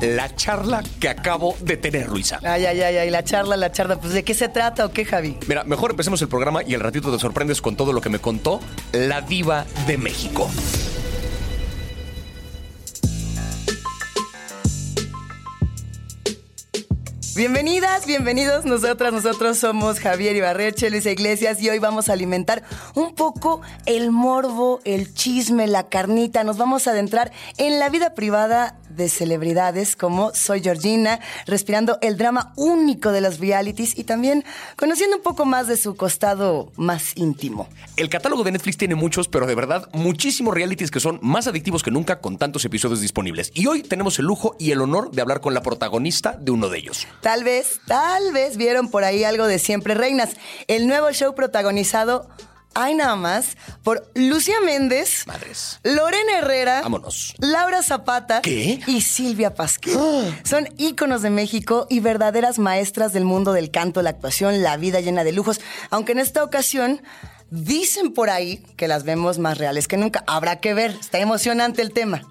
la charla que acabo de tener, Luisa. Ay, ay, ay, ay, la charla, la charla. Pues, ¿de qué se trata o qué, Javi? Mira, mejor empecemos el programa y al ratito te sorprendes con todo lo que me contó la diva de México. Bienvenidas, bienvenidos. Nosotras, nosotros somos Javier Ibarreche, Luisa Iglesias y hoy vamos a alimentar un poco el morbo, el chisme, la carnita. Nos vamos a adentrar en la vida privada de celebridades como Soy Georgina, respirando el drama único de los realities y también conociendo un poco más de su costado más íntimo. El catálogo de Netflix tiene muchos, pero de verdad muchísimos realities que son más adictivos que nunca con tantos episodios disponibles. Y hoy tenemos el lujo y el honor de hablar con la protagonista de uno de ellos. Tal vez, tal vez vieron por ahí algo de Siempre Reinas, el nuevo show protagonizado hay nada más por Lucía Méndez, Madres. Lorena Herrera, Vámonos. Laura Zapata ¿Qué? y Silvia Pasquel. Son íconos de México y verdaderas maestras del mundo del canto, la actuación, la vida llena de lujos. Aunque en esta ocasión dicen por ahí que las vemos más reales que nunca. Habrá que ver, está emocionante el tema.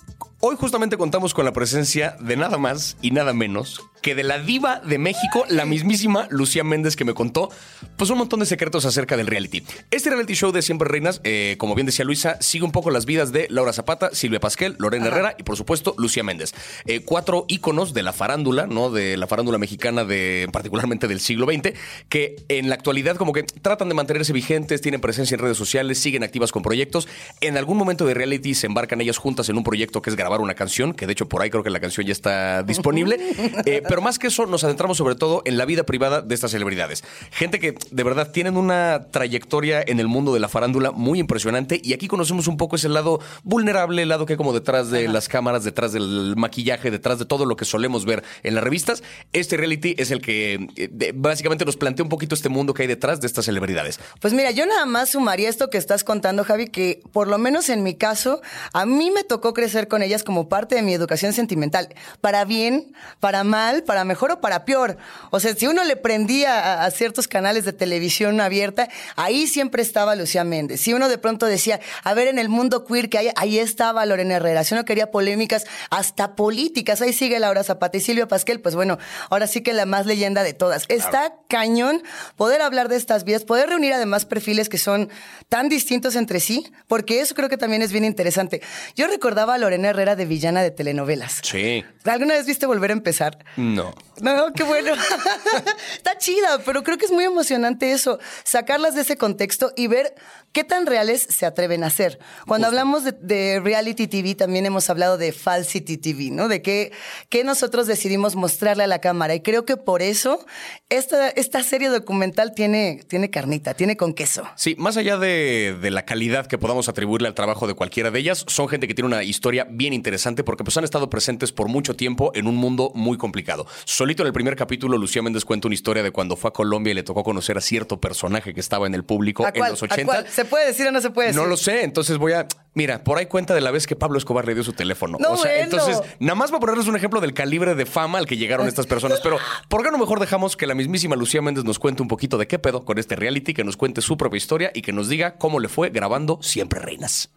Hoy justamente contamos con la presencia de nada más y nada menos que de la diva de México, la mismísima Lucía Méndez, que me contó pues un montón de secretos acerca del reality. Este reality show de Siempre Reinas, eh, como bien decía Luisa, sigue un poco las vidas de Laura Zapata, Silvia Pasquel, Lorena Herrera y por supuesto Lucía Méndez. Eh, cuatro íconos de la farándula, ¿no? De la farándula mexicana, de particularmente del siglo XX, que en la actualidad como que tratan de mantenerse vigentes, tienen presencia en redes sociales, siguen activas con proyectos. En algún momento de reality se embarcan ellas juntas en un proyecto que es grabar una canción, que de hecho por ahí creo que la canción ya está disponible. Eh, pero más que eso, nos adentramos sobre todo en la vida privada de estas celebridades. Gente que de verdad tienen una trayectoria en el mundo de la farándula muy impresionante y aquí conocemos un poco ese lado vulnerable, el lado que hay como detrás de las cámaras, detrás del maquillaje, detrás de todo lo que solemos ver en las revistas. Este reality es el que eh, básicamente nos plantea un poquito este mundo que hay detrás de estas celebridades. Pues mira, yo nada más sumaría esto que estás contando, Javi, que por lo menos en mi caso, a mí me tocó crecer con ellas como parte de mi educación sentimental. Para bien, para mal, para mejor o para peor. O sea, si uno le prendía a, a ciertos canales de televisión abierta, ahí siempre estaba Lucía Méndez. Si uno de pronto decía, a ver, en el mundo queer que hay, ahí estaba Lorena Herrera. Si uno quería polémicas, hasta políticas, ahí sigue Laura Zapata y Silvia Pasquel, pues bueno, ahora sí que la más leyenda de todas. Está cañón poder hablar de estas vidas, poder reunir además perfiles que son tan distintos entre sí, porque eso creo que también es bien interesante. Yo recordaba a Lorena Herrera de villana de telenovelas. Sí. ¿Alguna vez viste volver a empezar? No. No, qué bueno. Está chida, pero creo que es muy emocionante eso, sacarlas de ese contexto y ver qué tan reales se atreven a ser. Cuando hablamos de, de reality TV, también hemos hablado de falsity TV, ¿no? De qué, qué nosotros decidimos mostrarle a la cámara. Y creo que por eso esta, esta serie documental tiene, tiene carnita, tiene con queso. Sí, más allá de, de la calidad que podamos atribuirle al trabajo de cualquiera de ellas, son gente que tiene una historia bien interesante porque pues han estado presentes por mucho tiempo en un mundo muy complicado. Solito en el primer capítulo, Lucía Méndez cuenta una historia de cuando fue a Colombia y le tocó conocer a cierto personaje que estaba en el público ¿A en los ¿A 80. ¿Se puede decir o no se puede decir? No lo sé, entonces voy a. Mira, por ahí cuenta de la vez que Pablo Escobar le dio su teléfono. No, o sea, bueno. entonces, nada más para ponerles un ejemplo del calibre de fama al que llegaron estas personas. Pero, ¿por qué no mejor dejamos que la mismísima Lucía Méndez nos cuente un poquito de qué pedo con este reality, que nos cuente su propia historia y que nos diga cómo le fue grabando Siempre Reinas?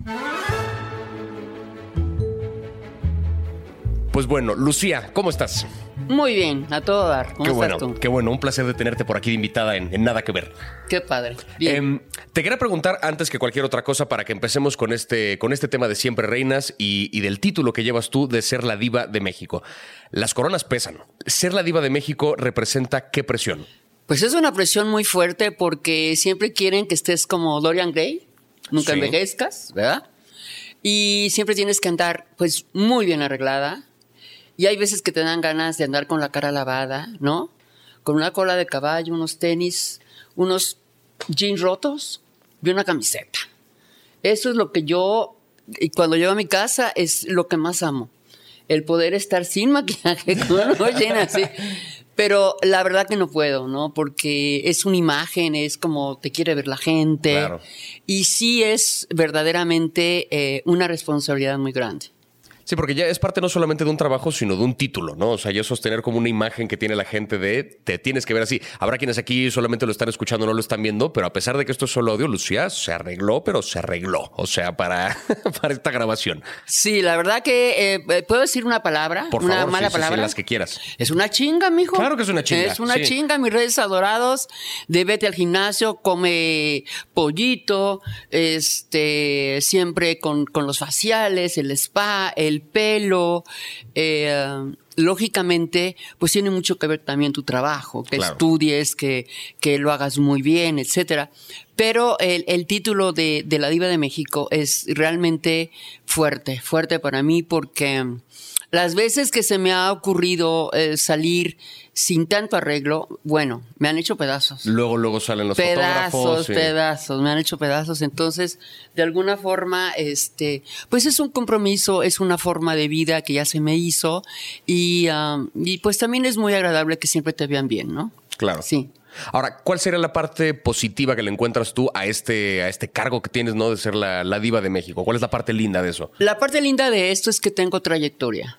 Pues bueno, Lucía, ¿cómo estás? Muy bien, a todo dar. ¿Cómo Qué estás bueno, tú? qué bueno, un placer de tenerte por aquí de invitada en, en Nada que Ver. Qué padre. Bien. Em, te quería preguntar antes que cualquier otra cosa para que empecemos con este, con este tema de Siempre Reinas y, y del título que llevas tú de ser la diva de México. Las coronas pesan. Ser la diva de México representa qué presión. pues es una presión muy fuerte porque siempre quieren que estés como Dorian Gray, nunca Sí. envejezcas, ¿verdad? Y siempre tienes que andar pues muy bien arreglada. Y hay veces que te dan ganas de andar con la cara lavada, ¿no? Con una cola de caballo, unos tenis, unos jeans rotos y una camiseta. Eso es lo que yo, y cuando llego a mi casa, es lo que más amo. El poder estar sin maquillaje, con así. Pero la verdad que no puedo, ¿no? Porque es una imagen, es como te quiere ver la gente. Claro. Y sí es verdaderamente eh, una responsabilidad muy grande. Sí, porque ya es parte no solamente de un trabajo, sino de un título, ¿no? O sea, ya sostener como una imagen que tiene la gente de te tienes que ver así. Habrá quienes aquí solamente lo están escuchando, no lo están viendo, pero a pesar de que esto es solo audio, Lucía se arregló, pero se arregló. O sea, para, para esta grabación. Sí, la verdad que eh, puedo decir una palabra, Por una favor, mala sí, sí, sí, palabra. las que quieras. Es una chinga, mijo. Claro que es una chinga, Es una chinga, mis redes adorados. De vete al gimnasio, come pollito, este, siempre con, con los faciales, el spa, el pelo. eh, lógicamente, pues tiene mucho que ver también tu trabajo, que Claro. estudies, que, que lo hagas muy bien, etcétera. Pero el, el título de, de La Diva de México es realmente fuerte, fuerte para mí porque las veces que se me ha ocurrido eh, salir sin tanto arreglo, bueno, me han hecho pedazos. Luego, luego salen los pedazos, fotógrafos. sí. pedazos, me han hecho pedazos. Entonces, de alguna forma, este, pues es un compromiso, es una forma de vida que ya se me hizo y, ah, y pues también es muy agradable que siempre te vean bien, ¿no? Claro. Sí. Ahora, ¿cuál sería la parte positiva que le encuentras tú a este, a este cargo que tienes, ¿no? De ser la, la diva de México. ¿Cuál es la parte linda de eso? La parte linda de esto es que tengo trayectoria.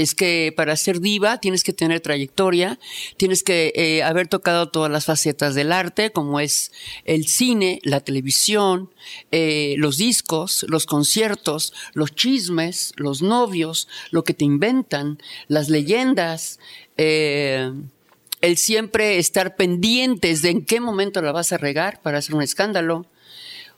Es que para ser diva tienes que tener trayectoria, tienes que eh, haber tocado todas las facetas del arte, como es el cine, la televisión, eh, los discos, los conciertos, los chismes, los novios, lo que te inventan, las leyendas, eh, el siempre estar pendientes de en qué momento la vas a regar para hacer un escándalo.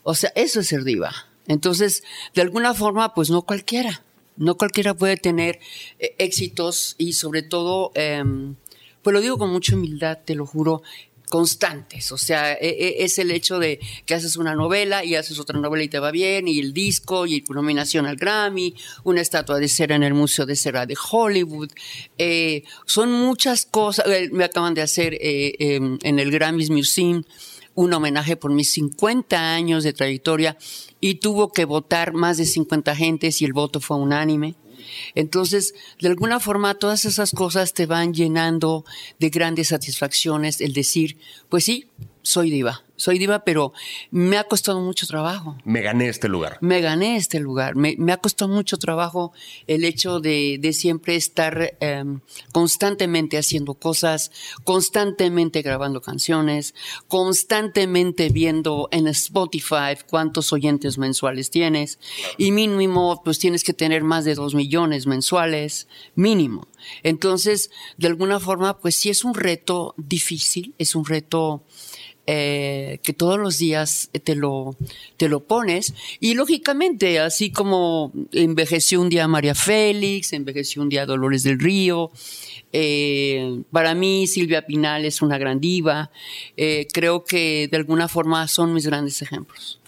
O sea, eso es ser diva. Entonces, de alguna forma, pues no cualquiera. No cualquiera puede tener eh, éxitos y sobre todo, em, pues lo digo con mucha humildad, te lo juro, constantes. O sea, e- e- es el hecho de que haces una novela y haces otra novela y te va bien, y el disco, y tu nominación al Grammy, una estatua de cera en el Museo de Cera de Hollywood. Eh, son muchas cosas. Eh, Me acaban de hacer em, en el Grammys Museum un homenaje por mis 50 años de trayectoria y tuvo que votar más de 50 gentes y el voto fue unánime. Entonces, de alguna forma, todas esas cosas te van llenando de grandes satisfacciones el decir, pues sí, soy diva, soy diva, pero me ha costado mucho trabajo. Me gané este lugar. Me gané este lugar. Me, me ha costado mucho trabajo el hecho de, de siempre estar em, constantemente haciendo cosas, constantemente grabando canciones, constantemente viendo en Spotify cuántos oyentes mensuales tienes. Y mínimo, pues tienes que tener más de dos millones mensuales, mínimo. Entonces, de alguna forma, pues sí es un reto difícil, es un reto eh, que todos los días te lo, te lo pones. Y lógicamente, así como envejeció un día María Félix, envejeció un día Dolores del Río, eh, para mí Silvia Pinal es una gran diva, eh, creo que de alguna forma son mis grandes ejemplos.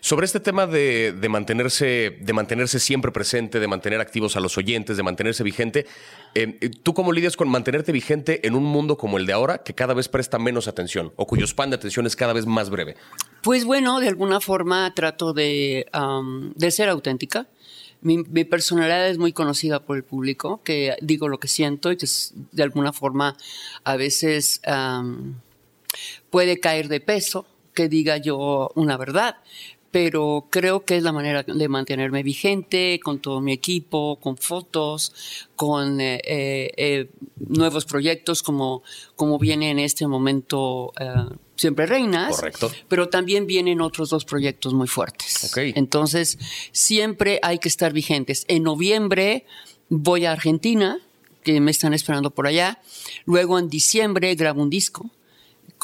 Sobre este tema de, de mantenerse, de mantenerse siempre presente, de mantener activos a los oyentes, de mantenerse vigente, eh, ¿tú cómo lidias con mantenerte vigente en un mundo como el de ahora, que cada vez presta menos atención o cuyo span de atención es cada vez más breve? Pues bueno, de alguna forma trato de, de ser auténtica. Mi, personalidad es muy conocida por el público, que digo lo que siento y que es- de alguna forma a veces puede caer de peso que diga yo una verdad, pero creo que es la manera de mantenerme vigente con todo mi equipo, con fotos, con eh, eh, eh, nuevos proyectos como, como viene en este momento eh, Siempre Reinas. Correcto. Pero también vienen otros dos proyectos muy fuertes. Ok. Entonces, siempre hay que estar vigentes. En noviembre voy a Argentina, que me están esperando por allá. Luego en diciembre grabo un disco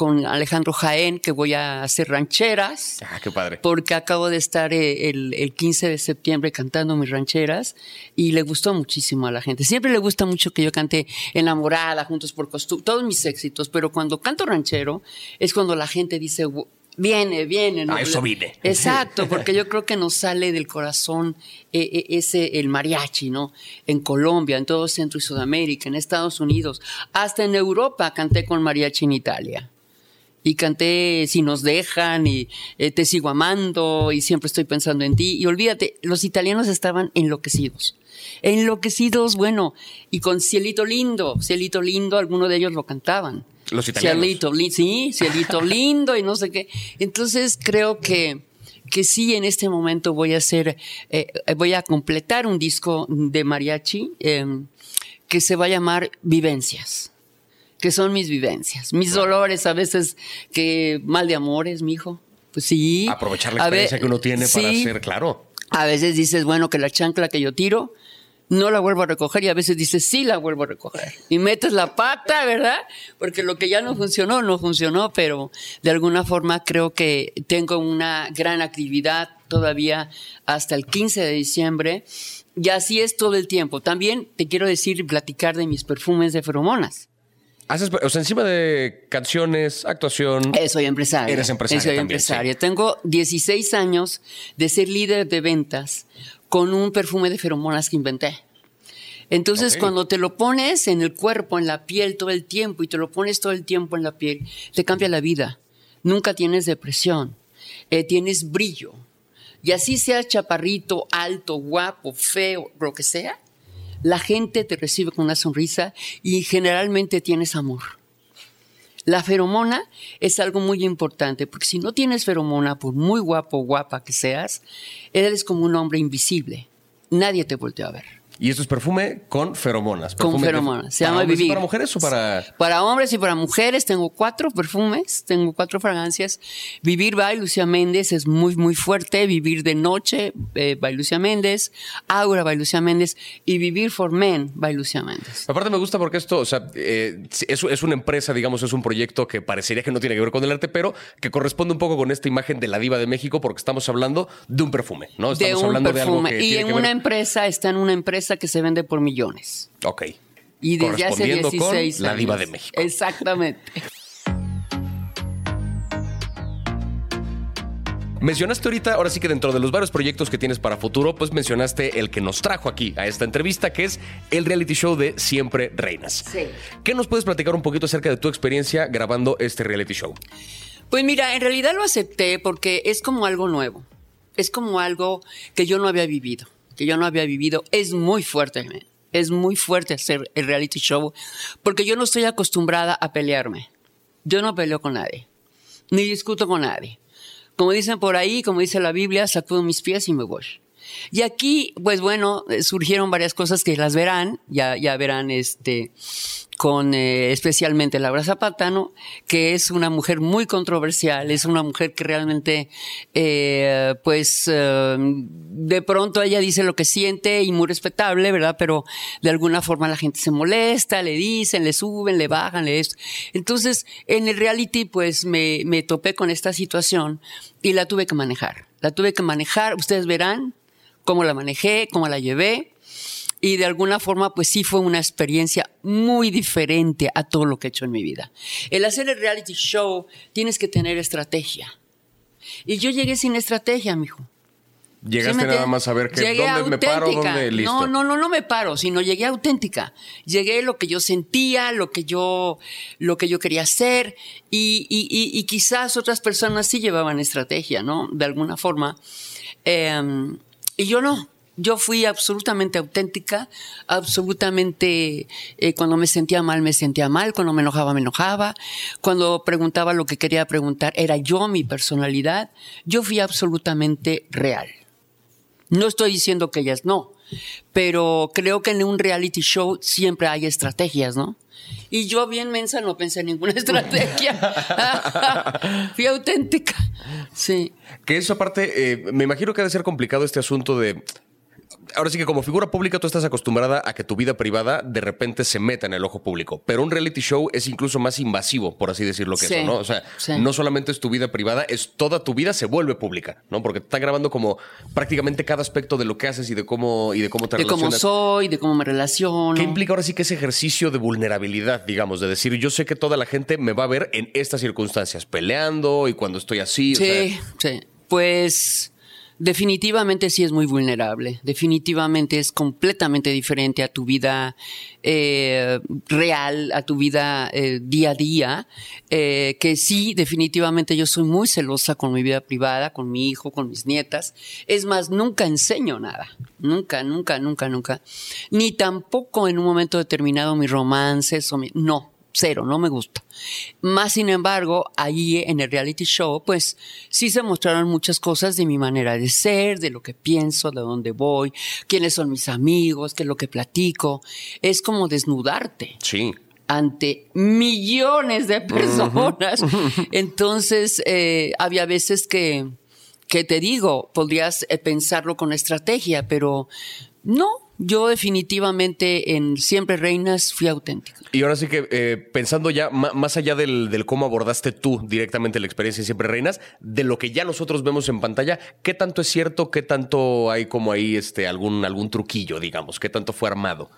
con Alejandro Jaén, que voy a hacer rancheras. Ah, qué padre. Porque acabo de estar eh, el, el 15 de septiembre cantando mis rancheras y le gustó muchísimo a la gente. Siempre le gusta mucho que yo cante Enamorada, Juntos por Costumbre, todos mis éxitos, pero cuando canto ranchero es cuando la gente dice, "Gu- viene, viene. ¿no?". A eso vine. Exacto, porque yo creo que nos sale del corazón eh, eh, ese, el mariachi, ¿no? En Colombia, en todo Centro y Sudamérica, en Estados Unidos, hasta en Europa canté con mariachi en Italia y canté Si nos dejan y eh, Te sigo amando y siempre estoy pensando en ti. Y olvídate, los italianos estaban enloquecidos. Enloquecidos, bueno, y con Cielito Lindo, Cielito Lindo, algunos de ellos lo cantaban. Los italianos. Cielito, li- sí, Cielito Lindo y no sé qué. Entonces creo que, que sí en este momento voy a hacer, eh, voy a completar un disco de mariachi em, que se va a llamar Vivencias, que son mis vivencias, mis dolores a veces, que mal de amores, mi hijo. Pues sí. Aprovechar la ver, experiencia que uno tiene para hacer, claro. A veces dices, bueno, que la chancla que yo tiro no la vuelvo a recoger y a veces dices, sí la vuelvo a recoger. Y metes la pata, ¿verdad? Porque lo que ya no funcionó, no funcionó, pero de alguna forma creo que tengo una gran actividad todavía hasta el 15 de diciembre. Y así es todo el tiempo. También te quiero decir y platicar de mis perfumes de feromonas. Haces, o sea, encima de canciones, actuación. Eh, soy empresaria. Eres empresaria Soy también, empresaria. Tengo 16 años de ser líder de ventas con un perfume de feromonas que inventé. Entonces, cuando te lo pones en el cuerpo, en la piel todo el tiempo y te lo pones todo el tiempo en la piel, te cambia la vida. Nunca tienes depresión, eh, tienes brillo. Y así seas chaparrito, alto, guapo, feo, lo que sea, la gente te recibe con una sonrisa y generalmente tienes amor. La feromona es algo muy importante, porque si no tienes feromona, por muy guapo o guapa que seas, eres como un hombre invisible. Nadie te voltea a ver. Y esto es perfume con feromonas. Con Perfume de- feromonas. Se ¿para llama Vivir. ¿Para mujeres o para.? Para hombres y para mujeres tengo cuatro perfumes, tengo cuatro fragancias. Vivir by Lucía Méndez es muy, muy fuerte. Vivir de noche eh, by Lucía Méndez. Aura by Lucía Méndez. Y Vivir for Men by Lucía Méndez. Aparte me gusta porque esto, o sea, eh, es, es una empresa, digamos, es un proyecto que parecería que no tiene que ver con el arte, pero que corresponde un poco con esta imagen de la diva de México porque estamos hablando de un perfume, ¿no? De Estamos un hablando de algo perfume. que Y tiene en que una ver... empresa, está en una empresa que se vende por millones. Ok. Y desde hace Correspondiendo 16 con la diva años. de México. Exactamente. Mencionaste ahorita, ahora sí que dentro de los varios proyectos que tienes para futuro, pues mencionaste el que nos trajo aquí a esta entrevista, que es el reality show de Siempre Reinas. Sí. ¿Qué nos puedes platicar un poquito acerca de tu experiencia grabando este reality show? Pues mira, en realidad lo acepté porque es como algo nuevo. Es como algo que yo no había vivido. Que yo no había vivido. Es muy fuerte. Es muy fuerte hacer el reality show porque yo no estoy acostumbrada a pelearme. Yo no peleo con nadie. Ni discuto con nadie. Como dicen por ahí, como dice la Biblia, sacudo mis pies y me voy. Y aquí, pues bueno, eh, surgieron varias cosas que las verán, ya, ya verán este, con eh, especialmente Laura Zapata, ¿no? Que es una mujer muy controversial, es una mujer que realmente, eh, pues, eh, de pronto ella dice lo que siente y muy respetable, ¿verdad? Pero de alguna forma la gente se molesta, le dicen, le suben, le bajan, le esto. Entonces, en el reality, pues, me, me topé con esta situación y la tuve que manejar. La tuve que manejar, ustedes verán cómo la manejé, cómo la llevé. Y de alguna forma, pues sí fue una experiencia muy diferente a todo lo que he hecho en mi vida. El hacer el reality show tienes que tener estrategia. Y yo llegué sin estrategia, mijo. Llegaste ¿Sí nada más a ver que Llegué dónde me paro, auténtica. dónde listo. No, no, no, no me paro, sino llegué auténtica. Llegué lo que yo sentía, lo que yo, lo que yo quería hacer, y, y- y- y quizás otras personas sí llevaban estrategia, ¿no? De alguna forma. Eh, y yo no. Yo fui absolutamente auténtica, absolutamente, eh, cuando me sentía mal, me sentía mal, cuando me enojaba, me enojaba, cuando preguntaba lo que quería preguntar, era yo, mi personalidad, yo fui absolutamente real. No estoy diciendo que ellas no, pero creo que en un reality show siempre hay estrategias, ¿no? Y yo bien mensa no pensé en ninguna estrategia. Fui auténtica. Sí. Que eso aparte, eh, me imagino que ha de ser complicado este asunto de... Ahora sí que como figura pública tú estás acostumbrada a que tu vida privada de repente se meta en el ojo público, pero un reality show es incluso más invasivo, por así decirlo que Sí, eso, ¿no? O sea, sí. no solamente es tu vida privada, es toda tu vida se vuelve pública, ¿no? Porque te está grabando como prácticamente cada aspecto de lo que haces y de cómo y de cómo te De cómo relacionas. soy, de cómo me relaciono. ¿Qué implica ahora sí que ese ejercicio de vulnerabilidad, digamos, de decir, yo sé que toda la gente me va a ver en estas circunstancias, peleando y cuando estoy así? o Sí, sea, sí. Pues definitivamente sí es muy vulnerable. Definitivamente es completamente diferente a tu vida eh, real, a tu vida eh, día a día. eh, que sí, definitivamente yo soy muy celosa con mi vida privada, con mi hijo, con mis nietas. Es más, nunca enseño nada. Nunca, nunca, nunca, nunca. Ni tampoco en un momento determinado mis romances o mi... No, cero, no me gusta. Más sin embargo, ahí en el reality show, pues sí se mostraron muchas cosas de mi manera de ser, de lo que pienso, de dónde voy, quiénes son mis amigos, qué es lo que platico. Es como desnudarte. Sí. Ante millones de personas. Entonces, eh, había veces que, que te digo, podrías eh, pensarlo con estrategia, pero no, yo definitivamente en Siempre Reinas fui auténtico. Y ahora sí que eh, pensando ya más allá del, cómo abordaste tú directamente la experiencia en Siempre Reinas, de lo que ya nosotros vemos en pantalla, ¿qué tanto es cierto? ¿Qué tanto hay como ahí este, algún, algún truquillo, digamos? ¿Qué tanto fue armado?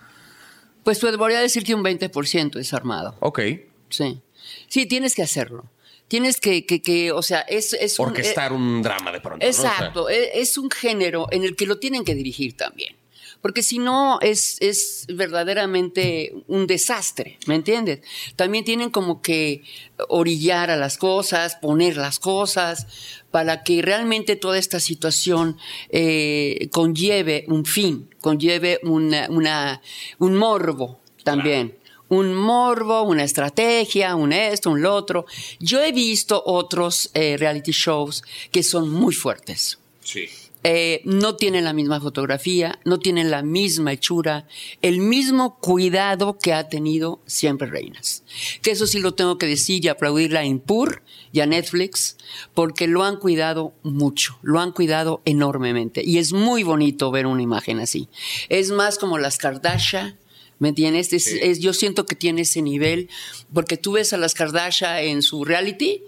Pues te voy a decir que un 20% es armado. Ok. Sí. Sí, tienes que hacerlo. Tienes que, que, o sea, es... es Orquestar un, eh, drama de pronto. Exacto. E, es un género en el que lo tienen que dirigir también porque si no es, es verdaderamente un desastre, ¿me entiendes? También tienen como que orillar a las cosas, poner las cosas, para que realmente toda esta situación eh, conlleve un fin, conlleve una, un morbo también. un morbo, una estrategia, un esto, un lo otro. Yo he visto otros eh, reality shows que son muy fuertes. Sí. Eh, no tienen la misma fotografía, no tienen la misma hechura, el mismo cuidado que ha tenido Siempre Reinas. Que eso sí lo tengo que decir y aplaudirle a Impur y a Netflix, porque lo han cuidado mucho, lo han cuidado enormemente. Y es muy bonito ver una imagen así. Es más como las Kardashian, ¿Me entiendes? yo siento que tiene ese nivel, porque tú ves a las Kardashian en su reality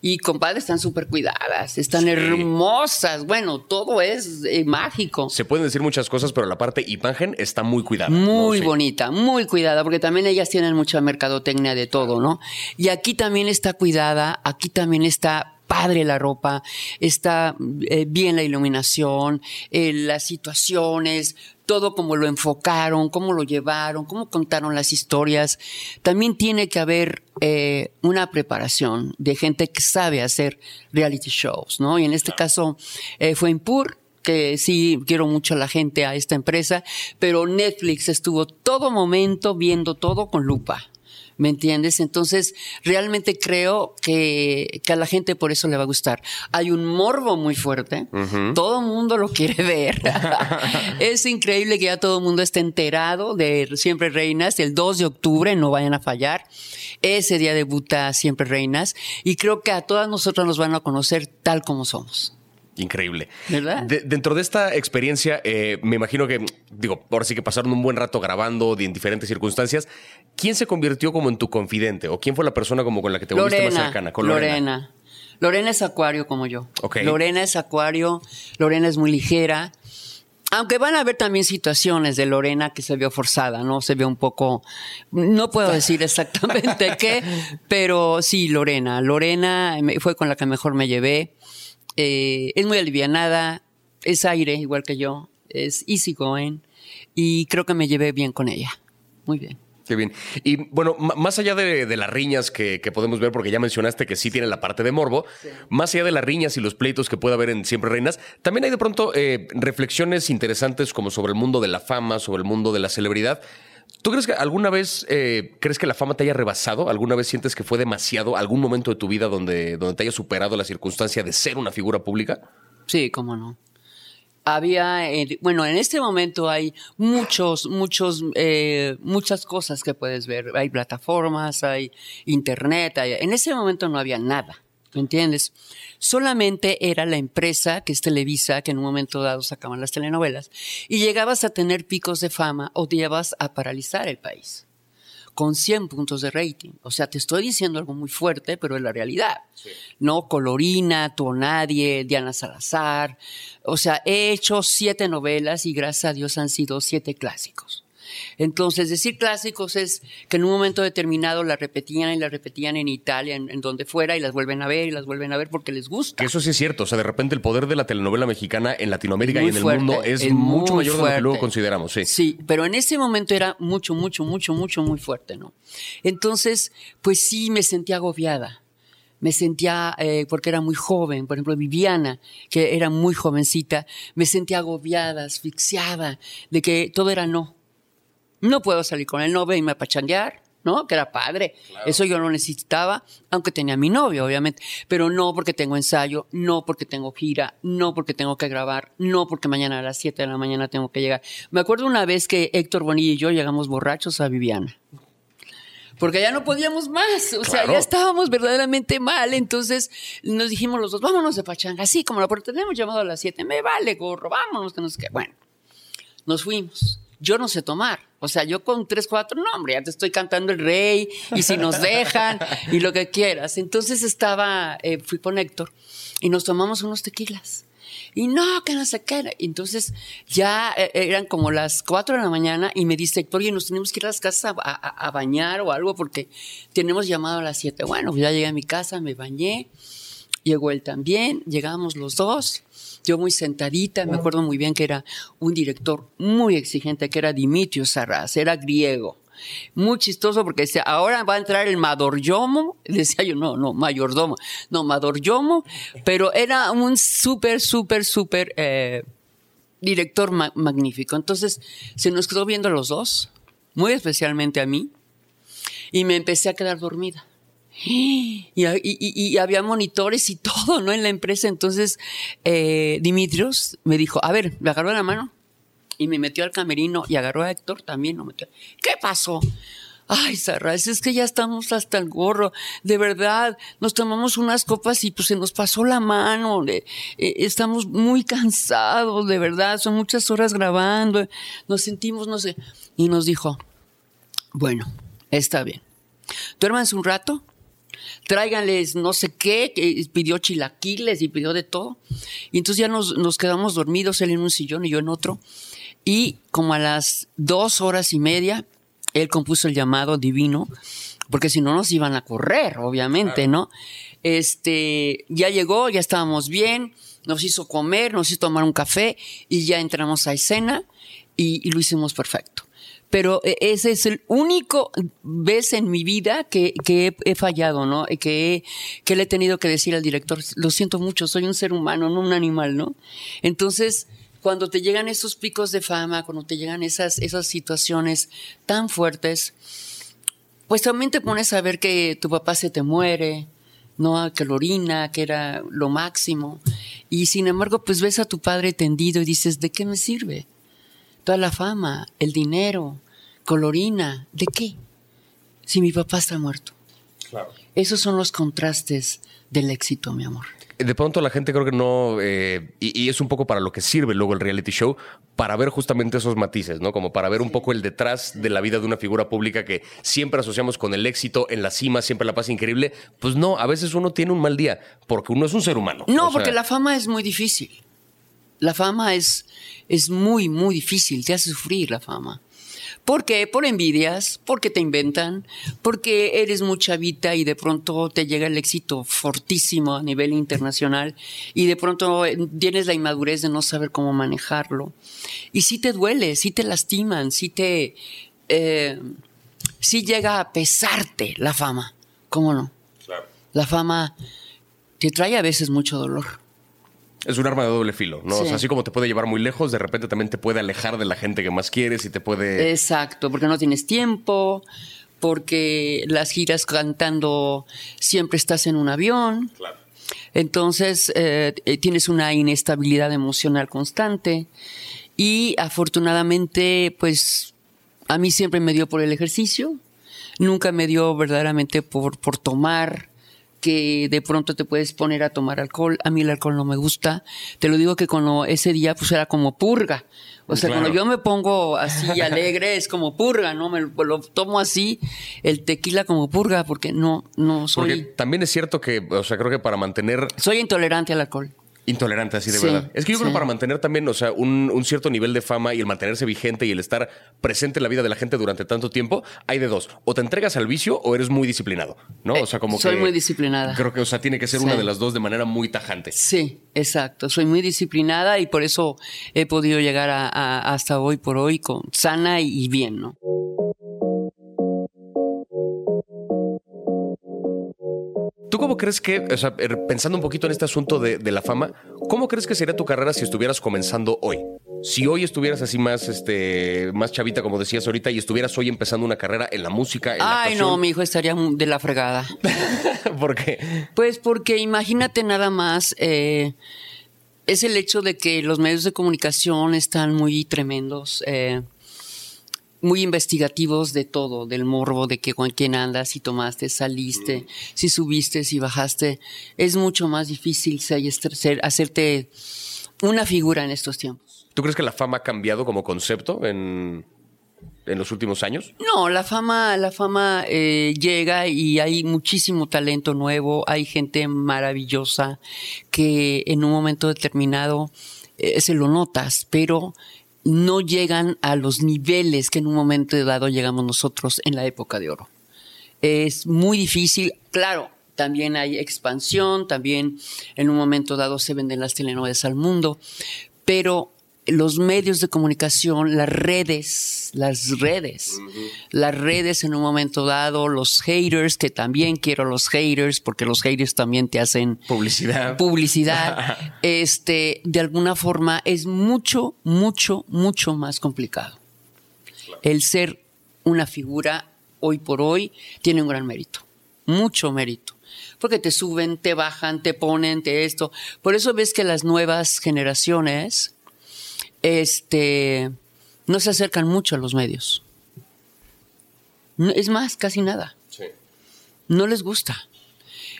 y compadre, están súper cuidadas, están hermosas. Bueno, todo es eh, mágico. Se pueden decir muchas cosas, pero la parte imagen está muy cuidada. Muy bonita, muy cuidada, porque también ellas tienen mucha mercadotecnia de todo, ¿no? Y aquí también está cuidada, aquí también está padre la ropa, está eh, bien la iluminación, eh, las situaciones, todo como lo enfocaron, cómo lo llevaron, cómo contaron las historias. También tiene que haber eh, una preparación de gente que sabe hacer reality shows, ¿no? Y en este caso fue Impur, que sí quiero mucho a la gente, a esta empresa, pero Netflix estuvo todo momento viendo todo con lupa. ¿Me entiendes? Entonces, realmente creo que, a la gente por eso le va a gustar. Hay un morbo muy fuerte, todo el mundo lo quiere ver. es increíble que ya todo el mundo esté enterado de Siempre Reinas, el 2 de octubre, no vayan a fallar. Ese día debuta Siempre Reinas y creo que a todas nosotras nos van a conocer tal como somos. Increíble. ¿Verdad? dentro de esta experiencia, eh, me imagino que, digo, ahora sí que pasaron un buen rato grabando en diferentes circunstancias. ¿Quién se convirtió como en tu confidente? ¿O quién fue la persona como con la que te volviste más cercana? Con Lorena. Lorena. es acuario como yo. Lorena es acuario, Lorena es muy ligera. Aunque van a haber también situaciones de Lorena que se vio forzada, ¿no? Se ve un poco, no puedo decir exactamente qué, pero sí, Lorena. Lorena fue con la que mejor me llevé. Eh, es muy alivianada, es aire igual que yo, es easy going y creo que me llevé bien con ella. Muy bien. Qué bien. Y bueno, más allá de, las riñas que, podemos ver, porque ya mencionaste que sí tiene la parte de morbo, más allá de las riñas y los pleitos que puede haber en Siempre Reinas, también hay de pronto eh, reflexiones interesantes como sobre el mundo de la fama, sobre el mundo de la celebridad. ¿Tú crees que alguna vez eh, crees que la fama te haya rebasado? ¿Alguna vez sientes que fue demasiado? ¿Algún momento de tu vida donde, donde te haya superado la circunstancia de ser una figura pública? Sí, cómo no. Había, eh, bueno, en este momento hay muchos, muchos, eh, muchas cosas que puedes ver. Hay plataformas, hay internet. en ese momento no había nada. ¿Me entiendes? Solamente era la empresa, que es Televisa, que en un momento dado sacaban las telenovelas, y llegabas a tener picos de fama o te llevas a paralizar el país con 100 puntos de rating. O sea, te estoy diciendo algo muy fuerte, pero es la realidad. No Colorina, Tú Nadie, Diana Salazar. O sea, he hecho siete novelas y gracias a Dios han sido siete clásicos. Entonces, decir clásicos es que en un momento determinado la repetían y la repetían en Italia, en, donde fuera, y las vuelven a ver y las vuelven a ver porque les gusta. Eso sí es cierto. O sea, de repente el poder de la telenovela mexicana en Latinoamérica y en el mundo es, mucho mayor de lo que luego consideramos. Sí. sí, pero en ese momento era mucho, mucho, mucho, mucho, muy fuerte, ¿no? Entonces, pues sí me sentía agobiada me sentía, eh, porque era muy joven, por ejemplo, Viviana, que era muy jovencita, me sentía agobiada, asfixiada, de que todo era no. No puedo salir con el novio y me apachanguear. ¿no? Que era padre. Eso yo lo necesitaba, aunque tenía a mi novio, obviamente. Pero no porque tengo ensayo, no porque tengo gira, no porque tengo que grabar, no porque mañana a las 7 de la mañana tengo que llegar. Me acuerdo una vez que Héctor Bonilla y yo llegamos borrachos a Viviana. Porque ya no podíamos más, o sea, ya estábamos verdaderamente mal, entonces nos dijimos los dos, vámonos de pachanga, así como la puerta tenemos llamado a las 7, me vale gorro, vámonos, que no sé qué. Bueno, nos fuimos. Yo no sé tomar. O sea, yo con tres, cuatro, no, hombre, ya te estoy cantando el rey y si nos dejan y lo que quieras. Entonces estaba, eh, fui con Héctor y nos tomamos unos tequilas. Y no, que no sé qué. Entonces ya eh, eran como las cuatro de la mañana y me dice Héctor, oye, nos tenemos que ir a las casas a, bañar o algo porque tenemos llamado a las siete. Bueno, pues ya llegué a mi casa, me bañé. Llegó él también, llegamos los dos, yo muy sentadita, me acuerdo muy bien que era un director muy exigente, que era Dimitrios Sarraz, era griego. Muy chistoso porque decía, ahora va a entrar el madoryomo. Decía yo, no, no, mayordomo. No, madoryomo. Pero era un súper, súper, súper eh, director ma- magnífico. Entonces, se nos quedó viendo los dos, muy especialmente a mí, y me empecé a quedar dormida. Y, y- había monitores y todo, ¿no? En la empresa. Entonces, eh, Dimitrios me dijo, a ver, me agarró la mano y me metió al camerino y agarró a Héctor también. Lo metió. ¿Qué pasó? Ay, Sarraz, es que ya estamos hasta el gorro. De verdad, nos tomamos unas copas y pues se nos pasó la mano. eh, estamos muy cansados, de verdad. Son muchas horas grabando. Nos sentimos, no sé. Y nos dijo, bueno, está bien. Duérmanse un rato, tráiganles no sé qué, que pidió chilaquiles y pidió de todo. Y entonces ya nos, nos quedamos dormidos, él en un sillón y yo en otro. Y como a las dos horas y media, él compuso el llamado divino, porque si no nos iban a correr, obviamente, ¿no? Este, ya llegó, ya estábamos bien, nos hizo comer, nos hizo tomar un café y ya entramos a escena y, y lo hicimos perfecto. Pero eh, ese es el único vez en mi vida que, que he, fallado, ¿no? Y Que, que le he tenido que decir al director, lo siento mucho, soy un ser humano, no un animal, ¿no? Entonces, cuando te llegan esos picos de fama, cuando te llegan esas, esas situaciones tan fuertes, pues también te pones a ver que tu papá se te muere, ¿no? Que lo orina, que era lo máximo. Y sin embargo, pues ves a tu padre tendido y dices, ¿de qué me sirve? Toda la fama, el dinero, colorina, ¿de qué? Si mi papá está muerto. Esos son los contrastes del éxito, mi amor. De pronto la gente creo que no, eh, y, y es un poco para lo que sirve luego el reality show, para ver justamente esos matices, ¿no? Como para ver un poco el detrás de la vida de una figura pública que siempre asociamos con el éxito, en la cima, siempre la paz increíble. Pues no, a veces uno tiene un mal día, porque uno es un ser humano. No, O sea, porque la fama es muy difícil. La fama es, es muy, muy difícil, te hace sufrir la fama. ¿Por qué? Por envidias, porque te inventan, porque eres muy chavita y de pronto te llega el éxito fortísimo a nivel internacional y de pronto eh, tienes la inmadurez de no saber cómo manejarlo. Y sí te duele, sí te lastiman, sí te... eh, sí llega a pesarte la fama. ¿Cómo no? La fama te trae a veces mucho dolor. Es un arma de doble filo, ¿no? O Sí. sea, así como te puede llevar muy lejos, de repente también te puede alejar de la gente que más quieres y te puede... Exacto, porque no tienes tiempo, porque las giras cantando siempre estás en un avión. Entonces eh, eh, tienes una inestabilidad emocional constante y afortunadamente pues a mí siempre me dio por el ejercicio, nunca me dio verdaderamente por, por tomar que de pronto te puedes poner a tomar alcohol. A mí el alcohol no me gusta. Te lo digo que cuando ese día pues era como purga. O sea, Claro. cuando yo me pongo así alegre es como purga, ¿no? Me lo, tomo así, el tequila como purga, porque no, no Porque soy, también es cierto que, o sea, creo que para mantener soy intolerante al alcohol. Intolerante así de Sí, verdad. Es que yo creo sí. que para mantener también, o sea, un, un cierto nivel de fama y el mantenerse vigente y el estar presente en la vida de la gente durante tanto tiempo, hay de dos. O te entregas al vicio o eres muy disciplinado, ¿no? O sea, como Eh, soy que... muy disciplinada. Creo que, o sea, tiene que ser Sí. una de las dos de manera muy tajante. Sí, exacto. Soy muy disciplinada y por eso he podido llegar a, a- hasta hoy por hoy con sana y bien, ¿no? ¿Tú cómo crees que, o sea, er, pensando un poquito en este asunto de, de la fama, cómo crees que sería tu carrera si estuvieras comenzando hoy? Si hoy estuvieras así más, este, más chavita, como decías ahorita, y estuvieras hoy empezando una carrera en la música, en la Ay, no, mi hijo estaría de la fregada. ¿Por qué? Pues porque imagínate nada más, eh, es el hecho de que los medios de comunicación están muy tremendos, eh, muy investigativos de todo, del morbo, de que con quién andas, si tomaste, saliste, si subiste, si bajaste. Es mucho más difícil ser- ser- hacerte una figura en estos tiempos. ¿Tú crees que la fama ha cambiado como concepto en, en los últimos años? No, la fama, la fama eh, llega y hay muchísimo talento nuevo, hay gente maravillosa que en un momento determinado eh, se lo notas, pero no llegan a los niveles que en un momento dado llegamos nosotros en la época de oro. Es muy difícil, claro. También hay expansión, también en un momento dado se venden las telenovelas al mundo, pero los medios de comunicación, las redes, las redes, las redes en un momento dado, los haters, que también quiero los haters, porque los haters también te hacen Publicidad. publicidad, este, de alguna forma es mucho, mucho, mucho más complicado. El ser una figura hoy por hoy tiene un gran mérito, mucho mérito. Porque te suben, te bajan, te ponen, te esto. Por eso ves que las nuevas generaciones, este, no se acercan mucho a los medios. No- Es más, casi nada no les gusta.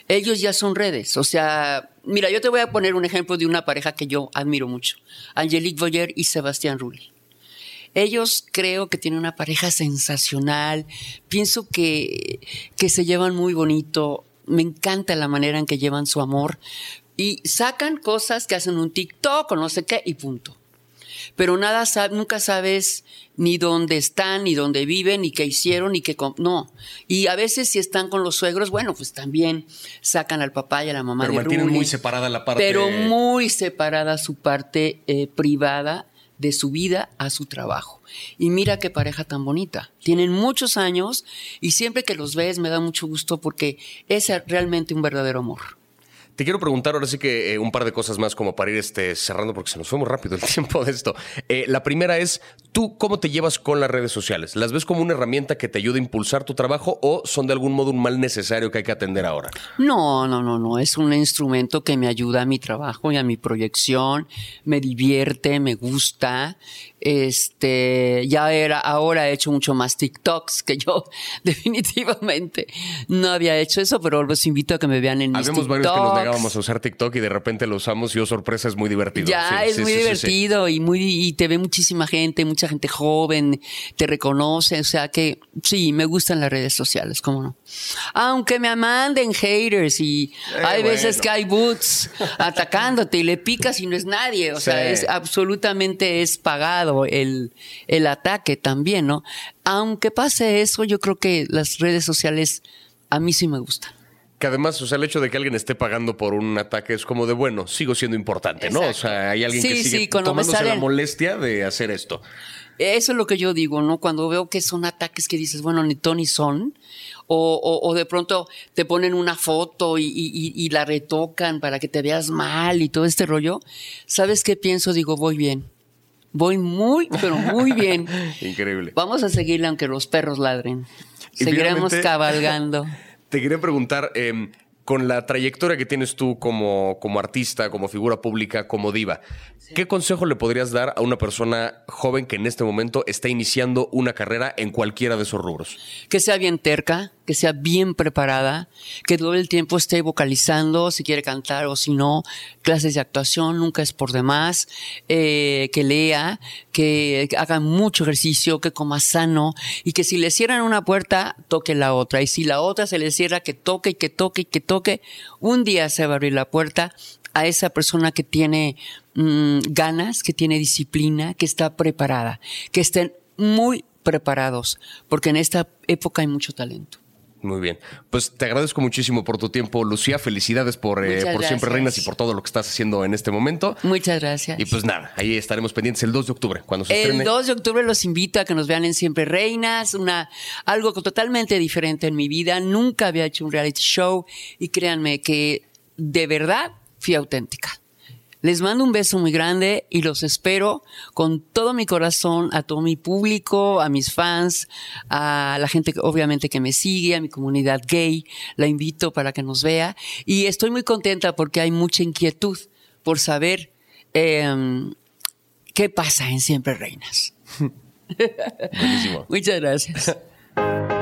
Ellos ya son redes. O sea, mira, yo te voy a poner un ejemplo de una pareja que yo admiro mucho. Angelique Boyer y Sebastián Rulli. Ellos creo que tienen una pareja sensacional. Pienso que, que se llevan muy bonito. Me encanta la manera en que llevan su amor. Y sacan cosas que hacen un TikTok o no sé qué y punto pero nada nunca sabes ni dónde están, ni dónde viven, ni qué hicieron, ni qué no. Y a veces si están con los suegros, bueno, pues también sacan al papá y a la mamá Pero de mantienen muy separada la parte. Pero muy separada su parte eh, privada de su vida a su trabajo. Y mira qué pareja tan bonita. Tienen muchos años y siempre que los ves me da mucho gusto porque es realmente un verdadero amor. Te quiero preguntar ahora sí que eh, un par de cosas más como para ir este, cerrando porque se nos fue muy rápido el tiempo de esto. Eh, la primera es, ¿tú cómo te llevas con las redes sociales? ¿Las ves como una herramienta que te ayuda a impulsar tu trabajo o son de algún modo un mal necesario que hay que atender ahora? No, no, no, no. Es un instrumento que me ayuda a mi trabajo y a mi proyección. Me divierte, me gusta. Este, ya era, ahora he hecho mucho más TikToks que yo, definitivamente. No había hecho eso, pero los invito a que me vean en mis Habemos varios que nos negábamos a usar TikTok y de repente lo usamos y oh sorpresa es muy divertido. Ya, Sí, es sí, muy sí, divertido y muy y te ve muchísima gente, mucha gente joven, te reconoce, o sea que sí, me gustan las redes sociales, cómo no. Aunque me manden haters y Eh, hay veces que hay boots atacándote y le picas y no es nadie, o sea, es absolutamente es pagado el, el ataque también, ¿no? Aunque pase eso, yo creo que las redes sociales a mí sí me gustan. Que además, o sea, el hecho de que alguien esté pagando por un ataque es como de, bueno, sigo siendo importante, ¿no? O sea, hay alguien que sigue sí, tomándose la molestia de hacer esto. Eso es lo que yo digo, ¿no? Cuando veo que son ataques que dices, bueno, ni ton ni son, o, o- o de pronto te ponen una foto y, y- y- y la retocan para que te veas mal y todo este rollo, ¿sabes qué pienso? Digo, voy bien. Voy muy, pero muy bien. Increíble. Vamos a seguirle aunque los perros ladren. Y Seguiremos finalmente- cabalgando. Te quería preguntar, em, con la trayectoria que tienes tú como, como artista, como figura pública, como diva, ¿qué consejo le podrías dar a una persona joven que en este momento está iniciando una carrera en cualquiera de esos rubros? que sea bien terca, que sea bien preparada, que todo el tiempo esté vocalizando, si quiere cantar o si no, clases de actuación, nunca es por demás, eh, que lea, que haga mucho ejercicio, que coma sano y que si le cierran una puerta, toque la otra y si la otra se le cierra, que toque y que toque y que toque, un día se va a abrir la puerta a esa persona que tiene mm, ganas, que tiene disciplina, que está preparada, que estén muy preparados, porque en esta época hay mucho talento. Muy bien. Pues te agradezco muchísimo por tu tiempo, Lucía. Felicidades por, eh, por Siempre. Reinas y por todo lo que estás haciendo en este momento. Muchas gracias. Y pues nada, ahí estaremos pendientes el 2 de octubre, cuando se El estrene. 2 de octubre los invito a que nos vean en Siempre Reinas, una, algo totalmente diferente en mi vida. Nunca había hecho un reality show y créanme que de verdad fui auténtica. Les mando un beso muy grande y los espero con todo mi corazón a todo mi público, a mis fans, a la gente que obviamente que me sigue, a mi comunidad gay. La invito para que nos vea y estoy muy contenta porque hay mucha inquietud por saber em, qué pasa en Siempre Reinas. Muchas gracias.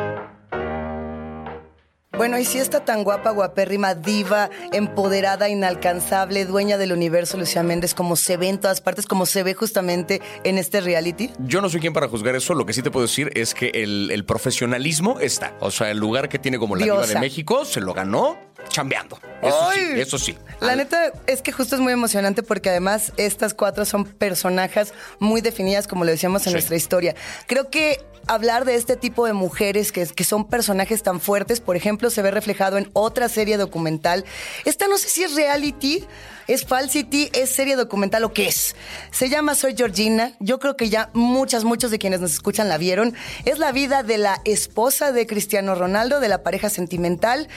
Bueno, y si esta tan guapa, guapérrima, diva, empoderada, inalcanzable, dueña del universo, Lucía Méndez, como se ve en todas partes, como se ve justamente en este reality. Yo no soy quien para juzgar eso. Lo que sí te puedo decir es que el, el profesionalismo está. O sea, el lugar que tiene como la diva Diosa. de México se lo ganó chambeando. Eso sí, eso sí. La neta es que justo es muy emocionante porque además estas cuatro son personajes muy definidas, como lo decíamos en Sí. nuestra historia. Creo que hablar de este tipo de mujeres que, que son personajes tan fuertes, por ejemplo, se ve reflejado en otra serie documental. Esta no sé si es reality, es falsity, es serie documental o qué es. Se llama Soy Georgina. Yo creo que ya muchas, muchos de quienes nos escuchan la vieron. Es la vida de la esposa de Cristiano Ronaldo, de la pareja sentimental,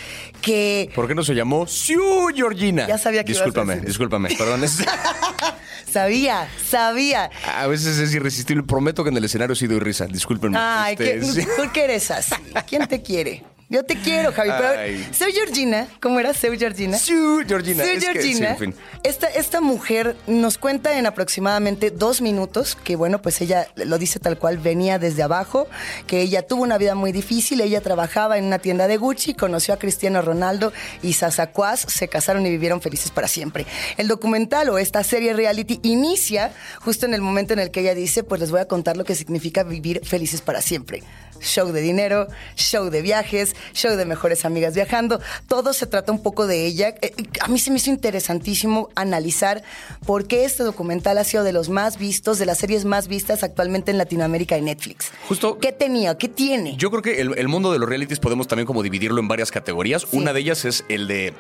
que ¿Por qué no se llamó Siu Georgina? Ya sabía que ibas a Discúlpame, discúlpame, perdón. es- sabía, sabía. a veces es irresistible. Prometo que en el escenario sí doy risa. Discúlpenme. Ay, Este, ¿qué- sí. ¿por qué eres así? ¿Quién te quiere? Yo te quiero, Javi. Pero Ay. soy Georgina. ¿Cómo era? Soy Georgina. Siu Georgina. Soy Es que, sí, Georgina. en fin. esta, esta mujer nos cuenta en aproximadamente dos minutos que, bueno, pues ella lo dice tal cual, venía desde abajo, que ella tuvo una vida muy difícil, ella trabajaba en una tienda de Gucci, conoció a Cristiano Ronaldo y Sasacuaz, se casaron y vivieron felices para siempre. El documental o esta serie reality inicia justo en el momento en el que ella dice, pues les voy a contar lo que significa vivir felices para siempre. Show de dinero, show de viajes, show de mejores amigas viajando. Todo se trata un poco de ella. Eh, A mí se me hizo interesantísimo analizar por qué este documental ha sido de los más vistos, de las series más vistas actualmente en Latinoamérica en Netflix. Justo- ¿Qué tenía? ¿Qué tiene? Yo creo que el, el mundo de los realities podemos también como dividirlo en varias categorías. Sí. Una de ellas es el de.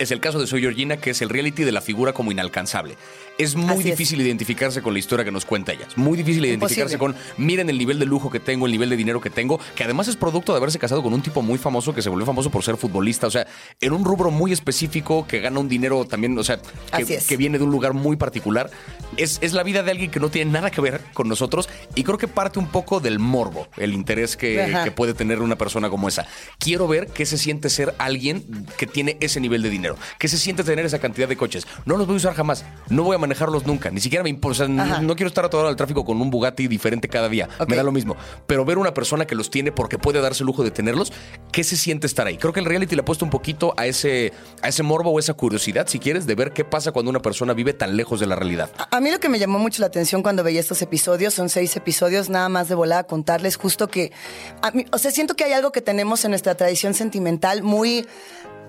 Es el caso de Soy Georgina, que es el reality de la figura como inalcanzable. Es muy Así es. difícil identificarse con la historia que nos cuenta ella. Es muy difícil identificarse Imposible. con, miren el nivel de lujo que tengo, el nivel de dinero que tengo, que además es producto de haberse casado con un tipo muy famoso que se volvió famoso por ser futbolista. O sea, en un rubro muy específico que gana un dinero también, o sea, que, es. que viene de un lugar muy particular. Es, es la vida de alguien que no tiene nada que ver con nosotros y creo que parte un poco del morbo, el interés que puede tener una persona como esa. Quiero ver qué se siente ser alguien que tiene ese nivel de dinero, qué se siente tener esa cantidad de coches. No los voy a usar jamás, no voy a manejarlos nunca, ni siquiera me importa, o sea, no, quiero estar atorado al tráfico con un Bugatti diferente cada día, me da lo mismo. Pero ver una persona que los tiene porque puede darse el lujo de tenerlos, ¿qué se siente estar ahí? Creo que el reality le ha puesto un poquito a ese, a ese morbo o esa curiosidad, si quieres, de ver qué pasa cuando una persona vive tan lejos de la realidad. A a mí lo que me llamó mucho la atención cuando veía estos episodios, son seis episodios, nada más de volada a contarles justo que, a mí- o sea, siento que hay algo que tenemos en nuestra tradición sentimental muy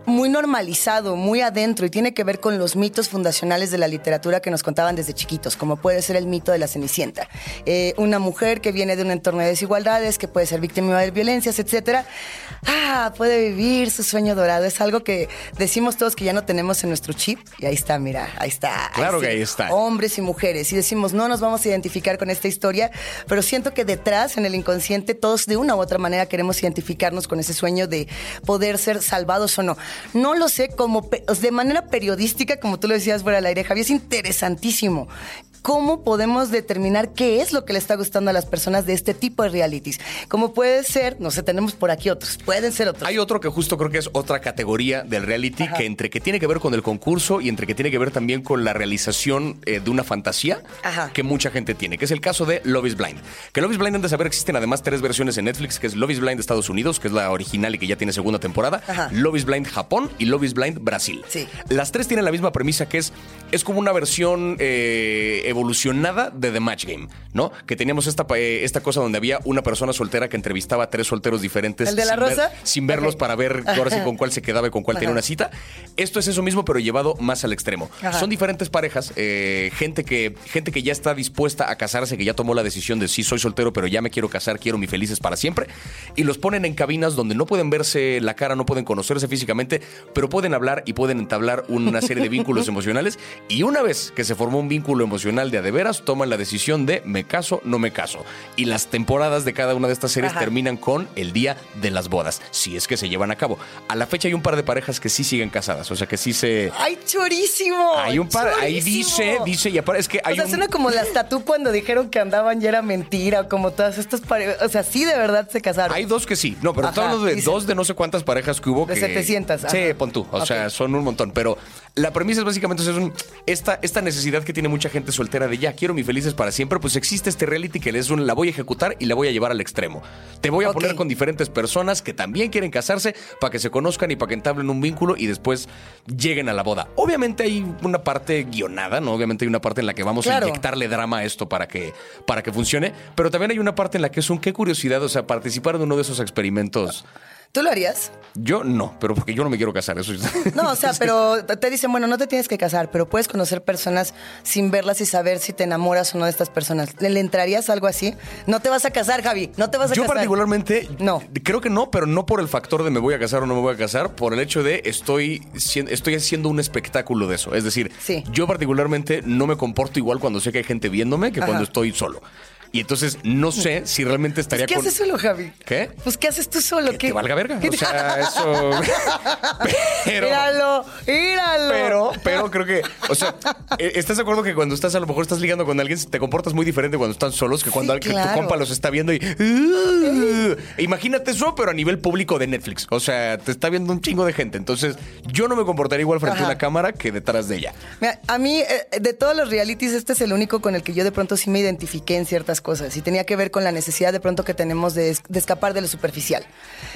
muy normalizado, muy adentro y tiene que ver con los mitos fundacionales de la literatura que nos contaban desde chiquitos, como puede ser el mito de la Cenicienta. Eh, una mujer que viene de un entorno de desigualdades, que puede ser víctima de violencias, etcétera, ah, puede vivir su sueño dorado. Es algo que decimos todos que ya no tenemos en nuestro chip y ahí está, mira, ahí está. Claro sí. que ahí está. Hombres y mujeres y decimos no nos vamos a identificar con esta historia, pero siento que detrás en el inconsciente todos de una u otra manera queremos identificarnos con ese sueño de poder ser salvados o no. No lo sé como de manera periodística, como tú lo decías fuera del aire, Javier, es interesantísimo. ¿Cómo podemos determinar qué es lo que le está gustando a las personas de este tipo de realities? Como puede ser, no sé, tenemos por aquí otros, pueden ser otros. Hay otro que justo creo que es otra categoría del reality Ajá. que entre que tiene que ver con el concurso y entre que tiene que ver también con la realización eh, de una fantasía Ajá. que mucha gente tiene, que es el caso de Love is Blind. Que Love is Blind, han de saber, existen además tres versiones en Netflix, que es Love is Blind de Estados Unidos, que es la original y que ya tiene segunda temporada, Ajá. Love is Blind Japón y Love is Blind Brasil. Sí. Las tres tienen la misma premisa que es, es como una versión eh, evolucionada de The Match Game, ¿no? Que teníamos esta, eh, esta cosa donde había una persona soltera que entrevistaba a tres solteros diferentes. ¿El de la sin ver- rosa? sin verlos para ver ahora sí con cuál se quedaba y con cuál tenía una cita. Esto es eso mismo, pero llevado más al extremo. Ajá. Son diferentes parejas, eh, gente, que, gente que ya está dispuesta a casarse, que ya tomó la decisión de sí, soy soltero, pero ya me quiero casar, quiero mi felices para siempre. Y los ponen en cabinas donde no pueden verse la cara, no pueden conocerse físicamente, pero pueden hablar y pueden entablar una serie de vínculos emocionales. Y una vez que se formó un vínculo emocional de a de veras toman la decisión de me caso, no me caso. Y las temporadas de cada una de estas series Ajá. terminan con el día de las bodas, si es que se llevan a cabo. A la fecha hay un par de parejas que sí siguen casadas, o sea que sí se... ¡Ay, chorísimo! Hay un par, ahí dice, dice, y aparte es que hay o sea, un... suena como las tatú cuando dijeron que andaban y era mentira, como todas estas parejas. O sea, sí, de verdad se casaron. Hay dos que sí. No, pero Ajá, de dice. dos de no sé cuántas parejas que hubo. De que- 700, Sí, pon tú. O sea, son un montón. Pero la premisa es básicamente es un- esta, esta necesidad que tiene mucha gente soltera de ya quiero mi felices para siempre. Pues existe este reality que es un la voy a ejecutar y la voy a llevar al extremo. Te voy a Ok. poner con diferentes personas que también quieren casarse para que se conozcan y para que entablen un vínculo y después lleguen a la boda. Obviamente hay una parte guionada, ¿no? Obviamente hay una parte en la que vamos Claro. a inyectarle drama a esto para que, para que funcione. Pero también hay una parte en la que es un qué curiosidad, o sea, participar en uno de esos experimentos. ¿Tú lo harías? Yo no, pero porque yo no me quiero casar, eso es- No, o sea, pero te dicen, bueno, no te tienes que casar, pero puedes conocer personas sin verlas y saber si te enamoras o no de estas personas. ¿Le, le entrarías a algo así? No te vas a casar, Javi, no te vas a Yo casar. particularmente, No. creo que no, pero no por el factor de me voy a casar o no me voy a casar, por el hecho de estoy, estoy haciendo un espectáculo de eso. Es decir, Sí. yo particularmente no me comporto igual cuando sé que hay gente viéndome que Ajá. cuando estoy solo. Y entonces no sé si realmente estaría ¿Qué con... haces solo, Javi? ¿Qué? Pues, ¿qué haces tú solo? Que ¿Qué? te valga verga. ¿Qué O sea, eso... pero... Míralo, míralo. Pero, pero creo que, o sea, eh, ¿estás de acuerdo que cuando estás a lo mejor estás ligando con alguien, te comportas muy diferente cuando están solos que cuando Sí, alguien- claro. tu compa los está viendo y. "Uh", imagínate eso, pero a nivel público de Netflix. O sea, te está viendo un chingo de gente. Entonces, yo no me comportaría igual frente a una cámara que detrás de ella. Mira, a mí, eh, de todos los realities, este es el único con el que yo de pronto sí me identifiqué en ciertas cosas y tenía que ver con la necesidad de pronto que tenemos de, es- de escapar de lo superficial.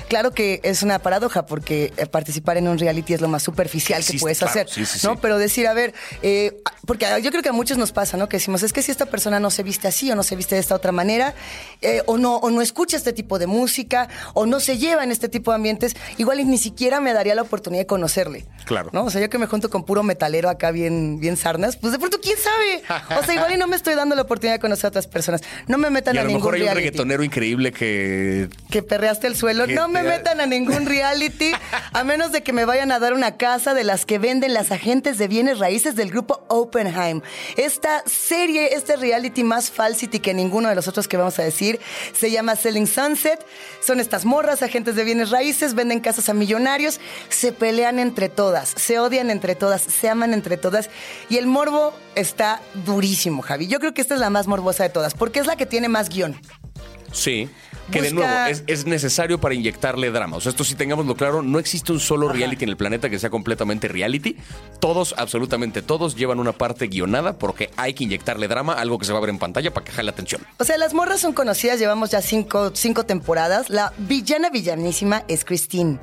Claro que es una paradoja porque eh, participar en un reality es lo más superficial que puedes claro. hacer, Sí, sí, ¿no? sí. Pero decir, a ver, eh, porque yo creo que a muchos nos pasa, ¿no? Que decimos, es que si esta persona no se viste así o no se viste de esta otra manera, eh, o, no, o no escucha este tipo de música, o no se lleva en este tipo de ambientes, igual ni siquiera me daría la oportunidad de conocerle. Claro. ¿no? O sea, yo que me junto con puro metalero acá bien, bien sarnas, pues de pronto, ¿quién sabe? O sea, igual y no me estoy dando la oportunidad de conocer a otras personas. No me metan Y a, a lo ningún mejor hay un reggaetonero increíble que. Que perreaste el suelo. No me te- metan a ningún reality, a menos de que me vayan a dar una casa de las que venden las agentes de bienes raíces del grupo Oppenheim. Esta serie, este reality más falsity que ninguno de los otros que vamos a decir, se llama Selling Sunset. Son estas morras, agentes de bienes raíces, venden casas a millonarios, se pelean entre todas, se odian entre todas, se aman entre todas. Y el morbo está durísimo, Javi. Yo creo que esta es la más morbosa de todas, porque es la que tiene más guion. Sí. Que de nuevo es, es necesario para inyectarle drama. O sea, esto sí tengámoslo claro, no existe un solo reality en el planeta que sea completamente reality. Todos, absolutamente todos, llevan una parte guionada porque hay que inyectarle drama, algo que se va a ver en pantalla para que jale la atención. O sea, las morras son conocidas, llevamos ya cinco, cinco temporadas. La villana villanísima es Christine.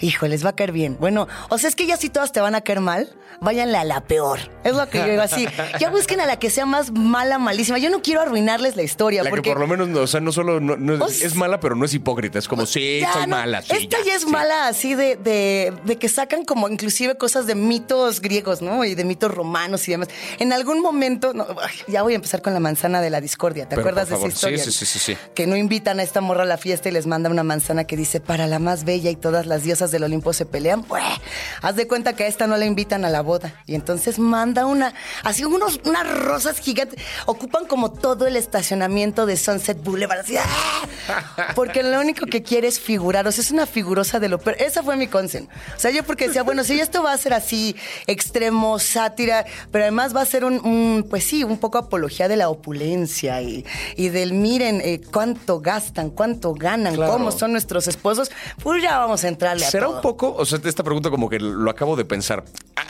Hijo, les va a caer bien. Bueno, o sea, es que ya si todas te van a caer mal, váyanle a la peor. Es lo que yo digo así. Ya busquen a la que sea más mala, malísima. Yo no quiero arruinarles la historia. La porque que por lo menos, no, o sea, no solo no- no es, mala, pero no es hipócrita. Es como, sí, Ya, soy no, mala. sí, Esta ya, es sí. mala así de, de, de que sacan como inclusive cosas de mitos griegos, ¿no? Y de mitos romanos y demás. En algún momento, no, ya voy a empezar con la manzana de la discordia. ¿Te Pero, acuerdas de esa historia? sí, sí, sí, sí, sí. Que no invitan a esta morra a la fiesta y les manda una manzana que dice, para la más bella y todas las diosas del Olimpo se pelean. Pues, haz de cuenta que a esta no la invitan a la boda. Y entonces manda una, así unos, unas rosas gigantes. Ocupan como todo el estacionamiento de Sunset Boulevard. Así, ¡ah! Porque lo único que quiere es figurar. O sea, es una figurosa de lo peor. Esa fue mi consen. O sea, yo porque decía, bueno, si esto va a ser así, extremo, sátira, pero además va a ser un, un, pues sí, un poco apología de la opulencia y, y del miren eh, cuánto gastan, cuánto ganan, Claro. cómo son nuestros esposos, pues ya vamos a entrarle a ¿Será todo. un poco, o sea, esta pregunta como que lo acabo de pensar.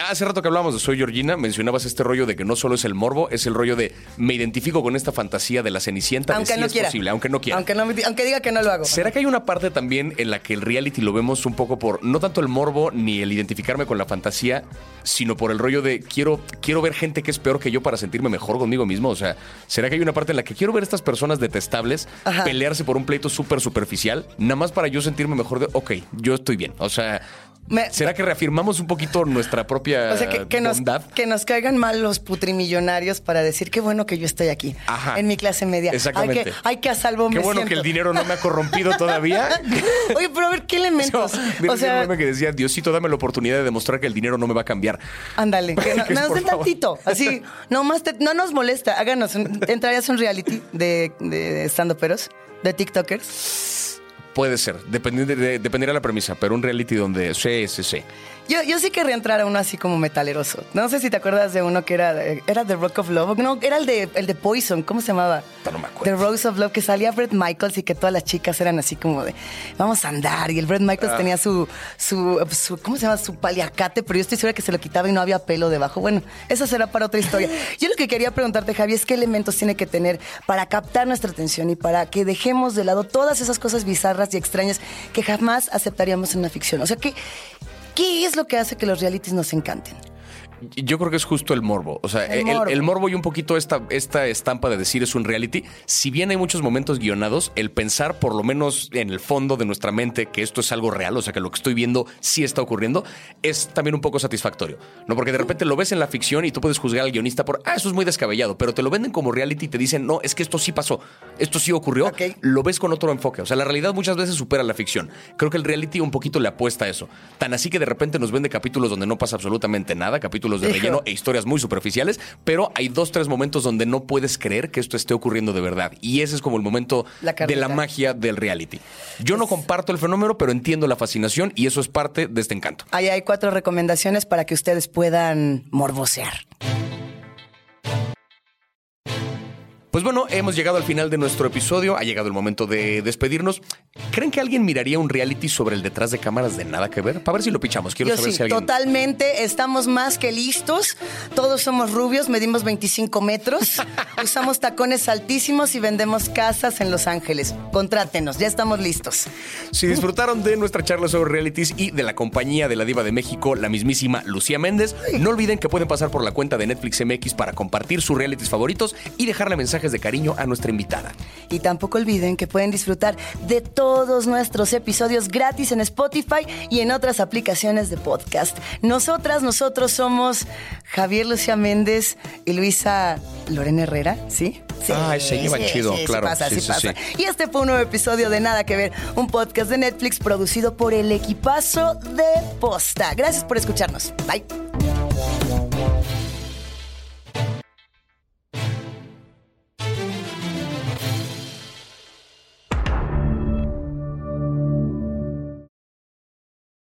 Hace rato que hablábamos de Soy Georgina, mencionabas este rollo de que no solo es el morbo, es el rollo de me identifico con esta fantasía de la Cenicienta, de Aunque sí no es quiera. posible, aunque no quiera. Aunque, no, me- aunque diga que no lo hago. ¿Será que hay una parte también en la que el reality lo vemos un poco por no tanto el morbo ni el identificarme con la fantasía, sino por el rollo de quiero, quiero ver gente que es peor que yo para sentirme mejor conmigo mismo? O sea, ¿será que hay una parte en la que quiero ver a estas personas detestables Ajá. pelearse por un pleito súper superficial, nada más para yo sentirme mejor de, ok, yo estoy bien? O sea, Me- ¿Será que reafirmamos un poquito nuestra propia O sea, que, que nos, bondad? que nos caigan mal los putrimillonarios para decir qué bueno que yo estoy aquí. Ajá. En mi clase media. Exactamente. Ay, que, ay, que a salvo Qué me bueno que el dinero no me ha corrompido todavía. Oye, pero a ver, ¿qué elementos? Mira, o sea, meme que decía, Diosito, dame la oportunidad de demostrar que el dinero no me va a cambiar. ándale, que no, nos den tantito. Así, no más, te- no nos molesta. Háganos, un, ¿entrarías un reality de, de stand-uperos? ¿De TikTokers? Puede ser, dependiendo de, la premisa, pero un reality donde sí. Yo, yo sí querría entrar a uno así como metaleroso. No sé si te acuerdas de uno que era, era The Rock of Love. No, era el de, el de Poison. ¿Cómo se llamaba? No me acuerdo. The Rose of Love, que salía Brett Michaels y que todas las chicas eran así como de, vamos a andar. Y el Brett Michaels Ah. tenía su, su, su, ¿cómo se llama? Su paliacate, pero yo estoy segura que se lo quitaba y no había pelo debajo. Bueno, eso será para otra historia. Yo lo que quería preguntarte, Javi, es qué elementos tiene que tener para captar nuestra atención y para que dejemos de lado todas esas cosas bizarras y extrañas que jamás aceptaríamos en una ficción. O sea, ¿qué, qué es lo que hace que los realities nos encanten? Yo creo que es justo el morbo. O sea, El el, morbo. el morbo y un poquito esta, esta estampa de decir es un reality. Si bien hay muchos momentos guionados, el pensar, por lo menos en el fondo de nuestra mente, que esto es algo real, o sea, que lo que estoy viendo sí está ocurriendo, es también un poco satisfactorio. ¿No? Porque de repente lo ves en la ficción y tú puedes juzgar al guionista por, ah, eso es muy descabellado, pero te lo venden como reality y te dicen, no, es que esto sí pasó, esto sí ocurrió. Lo ves con otro enfoque. O sea, la realidad muchas veces supera la ficción. Creo que el reality un poquito le apuesta a eso. Tan así que de repente nos vende capítulos donde no pasa absolutamente nada, capítulos de Hijo. relleno e historias muy superficiales, pero hay dos, tres momentos donde no puedes creer que esto esté ocurriendo de verdad. Y ese es como el momento La de la magia del reality. Yo no comparto el fenómeno, pero entiendo la fascinación y eso es parte de este encanto. Ahí hay cuatro recomendaciones para que ustedes puedan morbosear. Bueno, hemos llegado al final de nuestro episodio, ha llegado el momento de despedirnos. ¿Creen que alguien miraría un reality sobre el detrás de cámaras de nada que ver? Para ver si lo pichamos. Quiero Yo saber sí, si alguien... totalmente. Estamos más que listos. Todos somos rubios, medimos 25 metros, usamos tacones altísimos y vendemos casas en Los Ángeles. Contrátenos, ya estamos listos. Si disfrutaron de nuestra charla sobre realities y de la compañía de la diva de México, la mismísima Lucía Méndez, no olviden que pueden pasar por la cuenta de Netflix MX para compartir sus realities favoritos y dejarle mensajes de cariño a nuestra invitada. Y tampoco olviden que pueden disfrutar de todos nuestros episodios gratis en Spotify y en otras aplicaciones de podcast. Nosotras, nosotros somos Javier Lucía Méndez y Luisa Lorena Herrera, ¿sí? Sí, Ay, se llevan chido, sí, claro. Pasa, pasa. sí. Y este fue un nuevo episodio de Nada que Ver, un podcast de Netflix producido por el equipazo de Posta. Gracias por escucharnos. Bye.